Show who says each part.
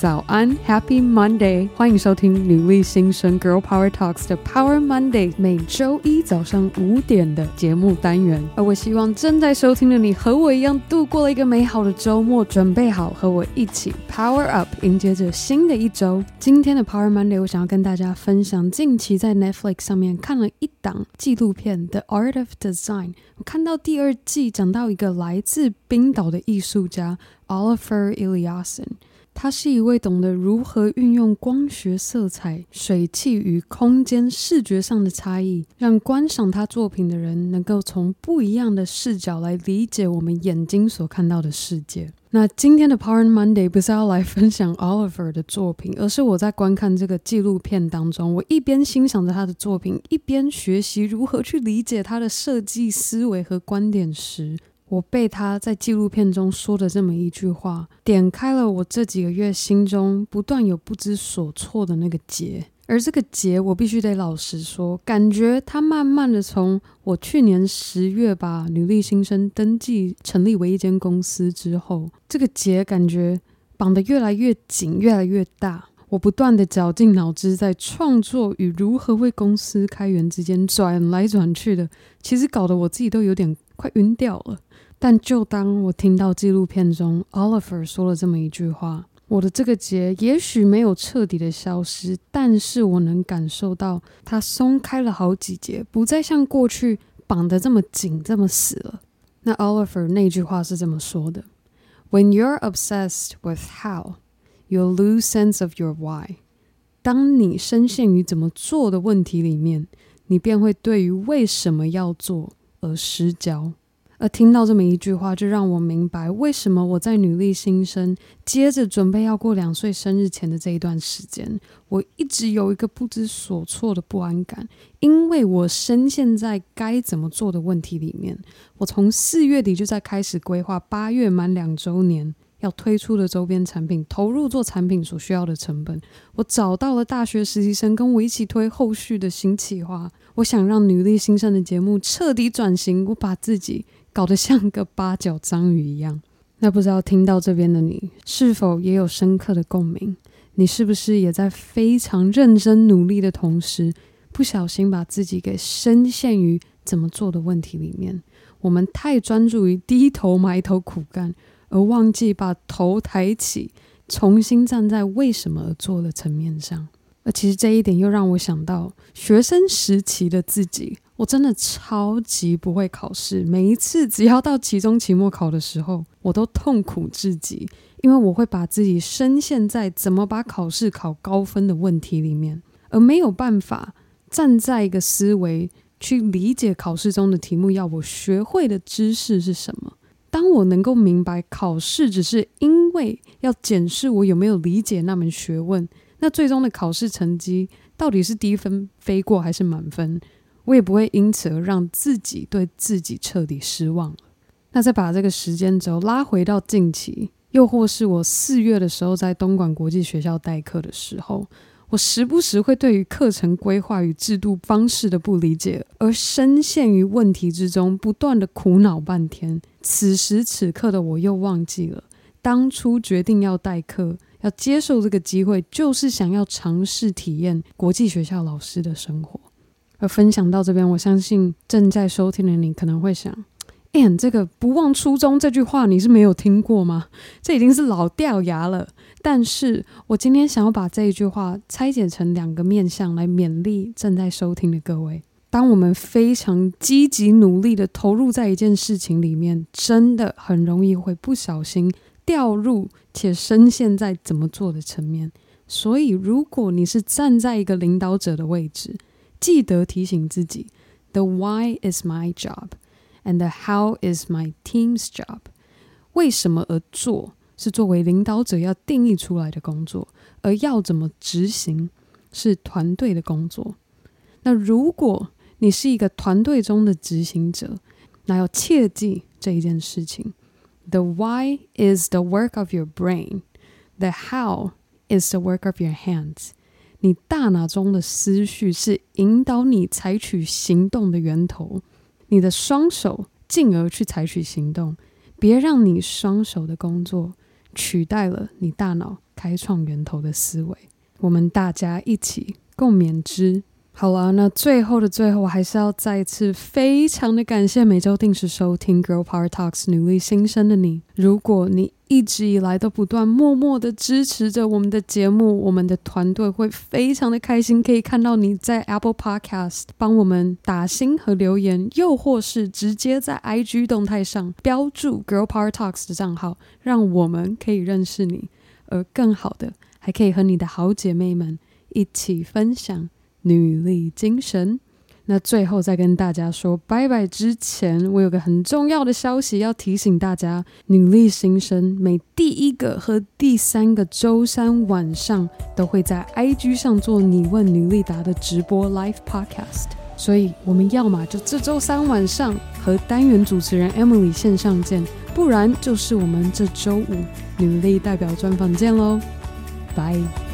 Speaker 1: 早安，Happy Monday！欢迎收听女力新生 Girl Power Talks 的 Power Monday，每周一早上五点的节目单元。而我希望正在收听的你和我一样度过了一个美好的周末，准备好和我一起 Power Up，迎接着新的一周。今天的 Power Monday，我想要跟大家分享近期在 Netflix 上面看了一档纪录片《The Art of Design》。我看到第二季讲到一个来自冰岛的艺术家 Oliver Eliasson。他是一位懂得如何运用光学、色彩、水汽与空间视觉上的差异，让观赏他作品的人能够从不一样的视角来理解我们眼睛所看到的世界。那今天的 Power Monday 不是要来分享 Oliver 的作品，而是我在观看这个纪录片当中，我一边欣赏着他的作品，一边学习如何去理解他的设计思维和观点时。我被他在纪录片中说的这么一句话点开了，我这几个月心中不断有不知所措的那个结，而这个结，我必须得老实说，感觉他慢慢的从我去年十月把女力新生登记成立为一间公司之后，这个结感觉绑得越来越紧，越来越大。我不断的绞尽脑汁在创作与如何为公司开源之间转来转去的，其实搞得我自己都有点快晕掉了。但就当我听到纪录片中 Oliver 说了这么一句话，我的这个结也许没有彻底的消失，但是我能感受到它松开了好几节，不再像过去绑得这么紧、这么死了。那 Oliver 那句话是这么说的：When you're obsessed with how, you'll lose sense of your why。当你深陷于怎么做的问题里面，你便会对于为什么要做而失焦。而听到这么一句话，就让我明白为什么我在女力新生，接着准备要过两岁生日前的这一段时间，我一直有一个不知所措的不安感，因为我深陷在该怎么做的问题里面。我从四月底就在开始规划八月满两周年要推出的周边产品，投入做产品所需要的成本。我找到了大学实习生跟我一起推后续的新企划。我想让女力新生的节目彻底转型，我把自己。搞得像个八角章鱼一样，那不知道听到这边的你，是否也有深刻的共鸣？你是不是也在非常认真努力的同时，不小心把自己给深陷于怎么做的问题里面？我们太专注于低头埋头苦干，而忘记把头抬起，重新站在为什么而做的层面上。而其实这一点又让我想到学生时期的自己。我真的超级不会考试，每一次只要到期中、期末考的时候，我都痛苦至极，因为我会把自己深陷在怎么把考试考高分的问题里面，而没有办法站在一个思维去理解考试中的题目要我学会的知识是什么。当我能够明白考试只是因为要检视我有没有理解那门学问，那最终的考试成绩到底是低分飞过还是满分？我也不会因此而让自己对自己彻底失望了。那再把这个时间轴拉回到近期，又或是我四月的时候在东莞国际学校代课的时候，我时不时会对于课程规划与制度方式的不理解，而深陷于问题之中，不断的苦恼半天。此时此刻的我又忘记了，当初决定要代课，要接受这个机会，就是想要尝试体验国际学校老师的生活。而分享到这边，我相信正在收听的你可能会想：“哎，这个不忘初衷这句话你是没有听过吗？这已经是老掉牙了。”但是我今天想要把这一句话拆解成两个面向来勉励正在收听的各位。当我们非常积极努力的投入在一件事情里面，真的很容易会不小心掉入且深陷在怎么做的层面。所以，如果你是站在一个领导者的位置，记得提醒自己：The why is my job, and the how is my team's job。为什么而做是作为领导者要定义出来的工作，而要怎么执行是团队的工作。那如果你是一个团队中的执行者，那要切记这一件事情：The why is the work of your brain, the how is the work of your hands。 你大脑中的思绪是引导你采取行动的源头，你的双手进而去采取行动。别让你双手的工作取代了你大脑开创源头的思维。我们大家一起共勉之。好了，那最后的最后，我还是要再次非常的感谢每周定时收听《Girl Power Talks》女力新生的你。如果你一直以来都不断默默的支持着我们的节目，我们的团队会非常的开心，可以看到你在 Apple Podcast 帮我们打星和留言，又或是直接在 IG 动态上标注 Girl Power Talks 的账号，让我们可以认识你，而更好的，还可以和你的好姐妹们一起分享。女力精神。那最后再跟大家说拜拜之前，我有个很重要的消息要提醒大家：女力新生每第一个和第三个周三晚上都会在 IG 上做“你问女力答”的直播 Live Podcast。所以我们要么就这周三晚上和单元主持人 Emily 线上见，不然就是我们这周五女力代表专访见喽。拜。